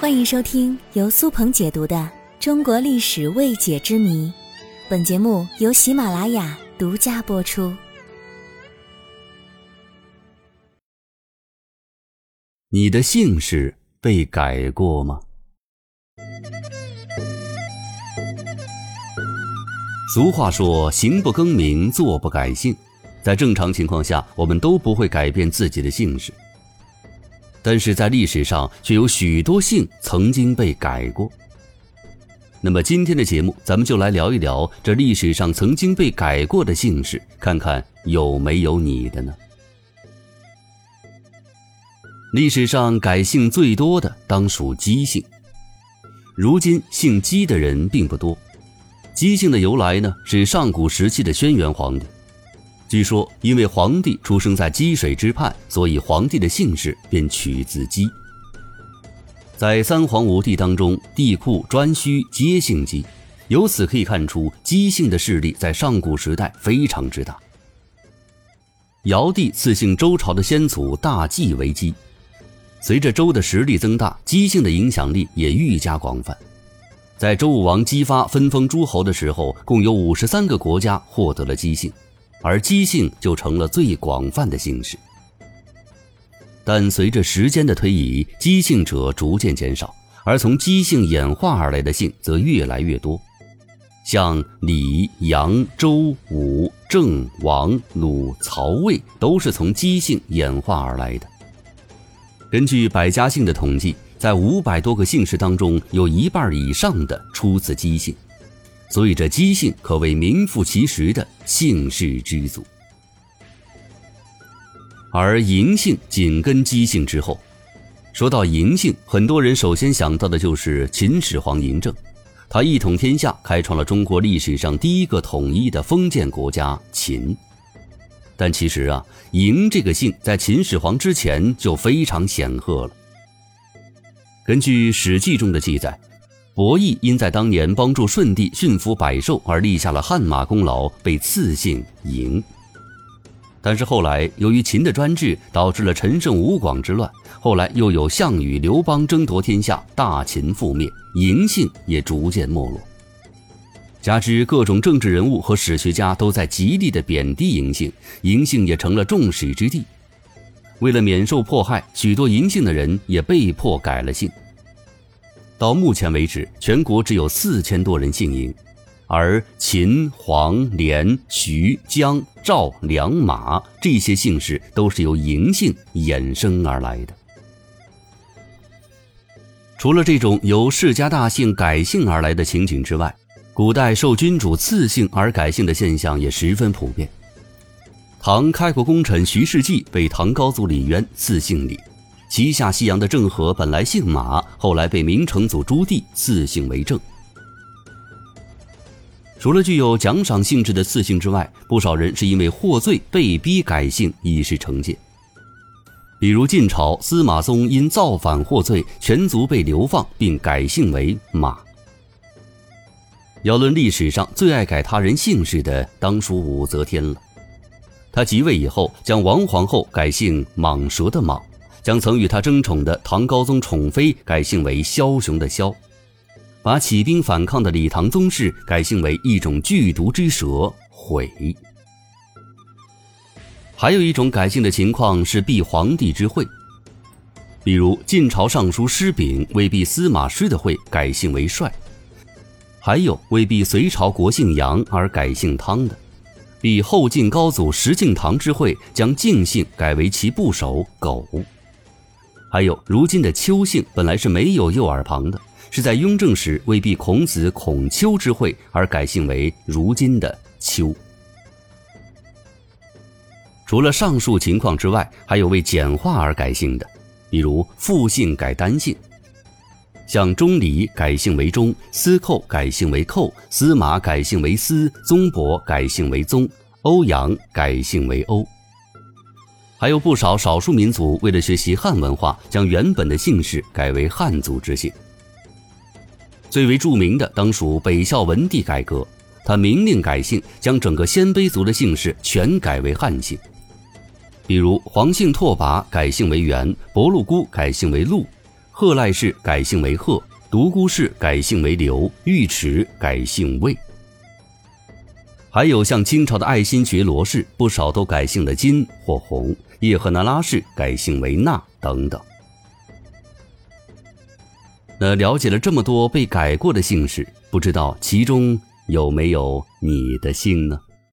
欢迎收听由苏鹏解读的《中国历史未解之谜》，本节目由喜马拉雅独家播出。你的姓氏被改过吗？俗话说：“行不更名，坐不改姓。”在正常情况下，我们都不会改变自己的姓氏。但是在历史上，却有许多姓曾经被改过。那么今天的节目，咱们就来聊一聊这历史上曾经被改过的姓氏，看看有没有你的呢？历史上改姓最多的当属姬姓。如今姓姬的人并不多。姬姓的由来呢，是上古时期的轩辕皇帝。据说，因为皇帝出生在积水之畔，所以皇帝的姓氏便取自姬。在三皇五帝当中，帝喾、颛顼皆姓姬，由此可以看出姬姓的势力在上古时代非常之大。尧帝赐姓周朝的先祖大季为姬，随着周的实力增大，姬姓的影响力也愈加广泛。在周武王姬发分封诸侯的时候，共有五十三个国家获得了姬姓。而姬姓就成了最广泛的姓氏，但随着时间的推移，姬姓者逐渐减少，而从姬姓演化而来的姓则越来越多，像李、杨、周、武、郑、王、鲁、曹、魏都是从姬姓演化而来的。根据百家姓的统计，在五百多个姓氏当中，有一半以上的出自姬姓。所以，这姬姓可谓名副其实的姓氏之祖。而嬴姓紧跟姬姓之后。说到嬴姓，很多人首先想到的就是秦始皇嬴政，他一统天下，开创了中国历史上第一个统一的封建国家秦。但其实啊，嬴这个姓在秦始皇之前就非常显赫了。根据《史记》中的记载。伯益因在当年帮助舜帝驯服百兽而立下了汗马功劳，被赐姓嬴。但是后来由于秦的专制，导致了陈胜吴广之乱，后来又有项羽、刘邦争夺天下，大秦覆灭，嬴姓也逐渐没落。加之各种政治人物和史学家都在极力的贬低嬴姓，嬴姓也成了众矢之的。为了免受迫害，许多嬴姓的人也被迫改了姓。到目前为止，全国只有四千多人姓嬴，而秦、黄、连、徐、姜、赵、梁、马这些姓氏都是由嬴姓衍生而来的。除了这种由世家大姓改姓而来的情景之外，古代受君主赐姓而改姓的现象也十分普遍。唐开国功臣徐世绩被唐高祖李渊赐姓李。旗下西洋的郑和本来姓马，后来被明成祖朱棣赐姓为郑。除了具有奖赏性质的赐姓之外，不少人是因为获罪被逼改姓以示惩戒。比如晋朝司马嵩因造反获罪，全族被流放，并改姓为马。要论历史上最爱改他人姓氏的，当属武则天了。他即位以后，将王皇后改姓蟒蛇的蟒。将曾与他争宠的唐高宗宠妃改姓为枭雄的枭，把起兵反抗的李唐宗室改姓为一种剧毒之蛇悔。还有一种改姓的情况是避皇帝之讳，比如晋朝尚书师秉为避司马师的讳改姓为帅，还有为避隋朝国姓杨而改姓汤的，避后晋高祖石敬瑭之讳将敬姓改为其部首苟。还有，如今的邱姓本来是没有右耳旁的，是在雍正时为避孔子孔丘之讳而改姓为如今的丘。除了上述情况之外，还有为简化而改姓的，比如复姓改单姓，像钟离改姓为钟，司寇改姓为寇，司马改姓为司，宗伯改姓为宗，欧阳改姓为欧。还有不少少数民族为了学习汉文化，将原本的姓氏改为汉族之姓。最为著名的当属北孝文帝改革，他明令改姓，将整个鲜卑族的姓氏全改为汉姓。比如黄姓拓跋改姓为元，伯禄姑改姓为陆，贺赖氏改姓为贺，独孤氏改姓为刘，尉迟改姓魏。还有像清朝的爱新觉罗氏，不少都改姓了金或红；叶赫那拉氏改姓为纳等等。那了解了这么多被改过的姓氏，不知道其中有没有你的姓呢？